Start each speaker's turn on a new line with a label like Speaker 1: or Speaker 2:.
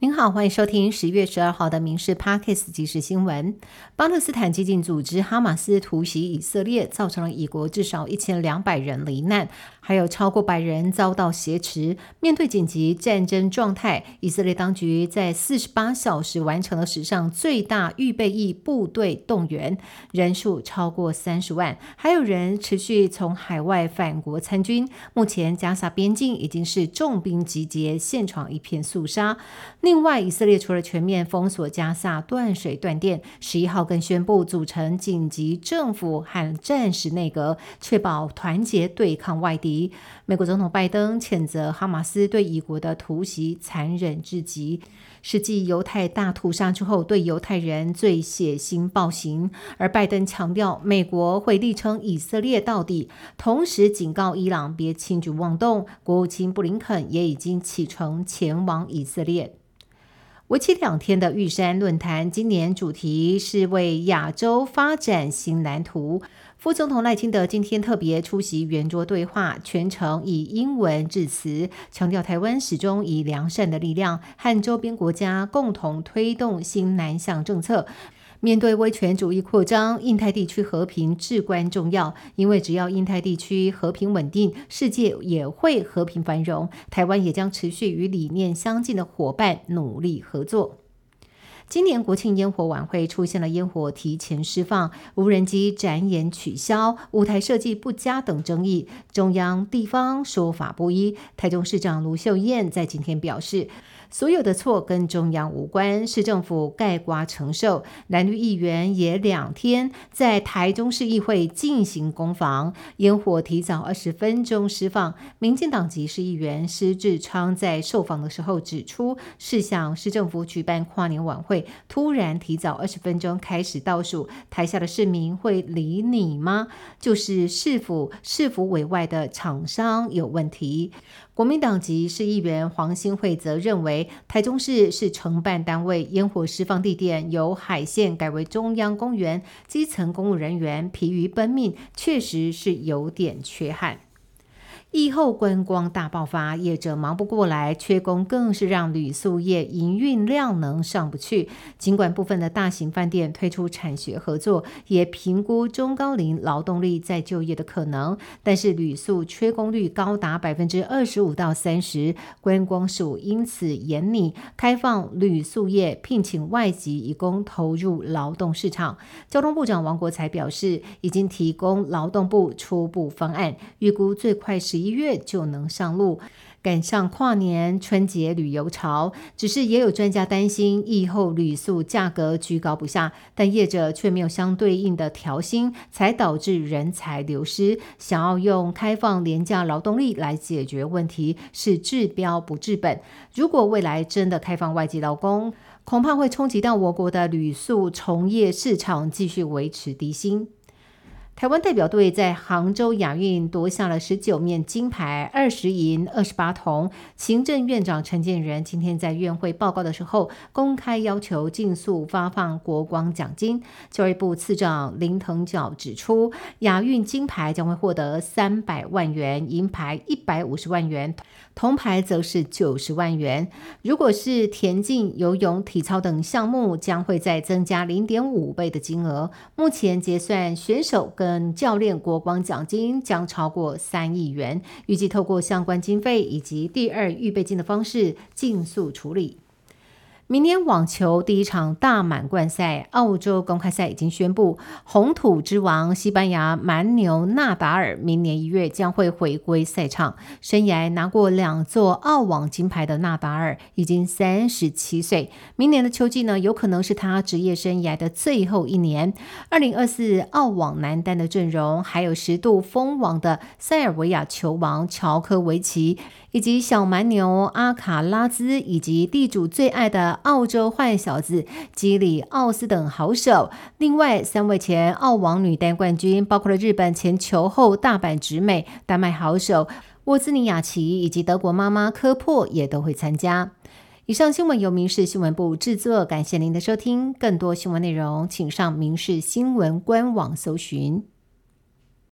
Speaker 1: 您好，欢迎收听十月十二号的《民事 Parkes 即时新闻》。巴勒斯坦激进组织哈马斯突袭以色列，造成了以国至少一千两百人罹难，还有超过百人遭到挟持。面对紧急战争状态，以色列当局在四十八小时完成了史上最大预备役部队动员，人数超过三十万，还有人持续从海外返国参军。目前加沙边境已经是重兵集结，现场一片肃杀。另外，以色列除了全面封锁加萨、断水断电，十一号更宣布组成紧急政府和战时内阁，确保团结对抗外敌。美国总统拜登谴责哈马斯对以国的突袭残忍至极，是继犹太大屠杀之后对犹太人最血腥暴行。而拜登强调，美国会力撑以色列到底，同时警告伊朗别轻举妄动。国务卿布林肯也已经启程前往以色列。为期两天的玉山论坛，今年主题是为亚洲发展新蓝图。副总统赖清德今天特别出席圆桌对话，全程以英文致辞，强调台湾始终以良善的力量和周边国家共同推动新南向政策。面对威权主义扩张，印太地区和平至关重要。因为只要印太地区和平稳定，世界也会和平繁荣。台湾也将持续与理念相近的伙伴努力合作。今年国庆烟火晚会出现了烟火提前释放、无人机展演取消、舞台设计不佳等争议，中央地方说法不一。台中市长卢秀燕在今天表示。所有的错跟中央无关，市政府盖瓜承受。蓝绿议员也两天在台中市议会进行攻防，烟火提早二十分钟释放。民进党籍市议员施志昌在受访的时候指出，是向市政府举办跨年晚会，突然提早二十分钟开始倒数，台下的市民会理你吗？就是市府市府委外的厂商有问题。国民党籍市议员黄新惠则认为，台中市是承办单位，烟火释放地点由海线改为中央公园，基层公务人员疲于奔命，确实是有点缺憾。疫后观光大爆发，业者忙不过来，缺工更是让旅宿业营运量能上不去。尽管部分的大型饭店推出产学合作，也评估中高龄劳动力再就业的可能，但是旅宿缺工率高达百分之二十五到三十。观光署因此严拟开放旅宿业聘请外籍移工投入劳动市场。交通部长王国才表示，已经提供劳动部初步方案，预估最快是十一。月就能上路，赶上跨年春节旅游潮。只是也有专家担心，疫后旅宿价格居高不下，但业者却没有相对应的调薪，才导致人才流失。想要用开放廉价劳动力来解决问题，是治标不治本。如果未来真的开放外籍劳工，恐怕会冲击到我国的旅宿从业市场，继续维持低薪。台湾代表队在杭州亚运夺下了十九面金牌，二十银、二十八铜。行政院长陈建仁今天在院会报告的时候，公开要求尽速发放国光奖金。教育部次长林腾蛟指出，亚运金牌将会获得三百万元，银牌一百五十万元，铜牌则是九十万元。如果是田径、游泳、体操等项目，将会再增加零点五倍的金额。目前结算选手跟跟教练国光奖金将超过三亿元，预计透过相关经费以及第二预备金的方式，尽速处理。明年网球第一场大满贯赛，澳洲公开赛已经宣布，红土之王西班牙蛮牛纳达尔明年一月将会回归赛场。生涯拿过两座澳网金牌的纳达尔已经三十七岁，明年的秋季呢，有可能是他职业生涯的最后一年。二零二四澳网男单的阵容，还有十度封王的塞尔维亚球王乔科维奇。以及小蛮牛阿卡拉兹，以及地主最爱的澳洲坏小子基里奥斯等好手。另外三位前澳网女单冠军，包括了日本前球后大阪直美、丹麦好手沃兹尼亚奇，以及德国妈妈科珀也都会参加。以上新闻由民事新闻部制作，感谢您的收听。更多新闻内容，请上民事新闻官网搜寻。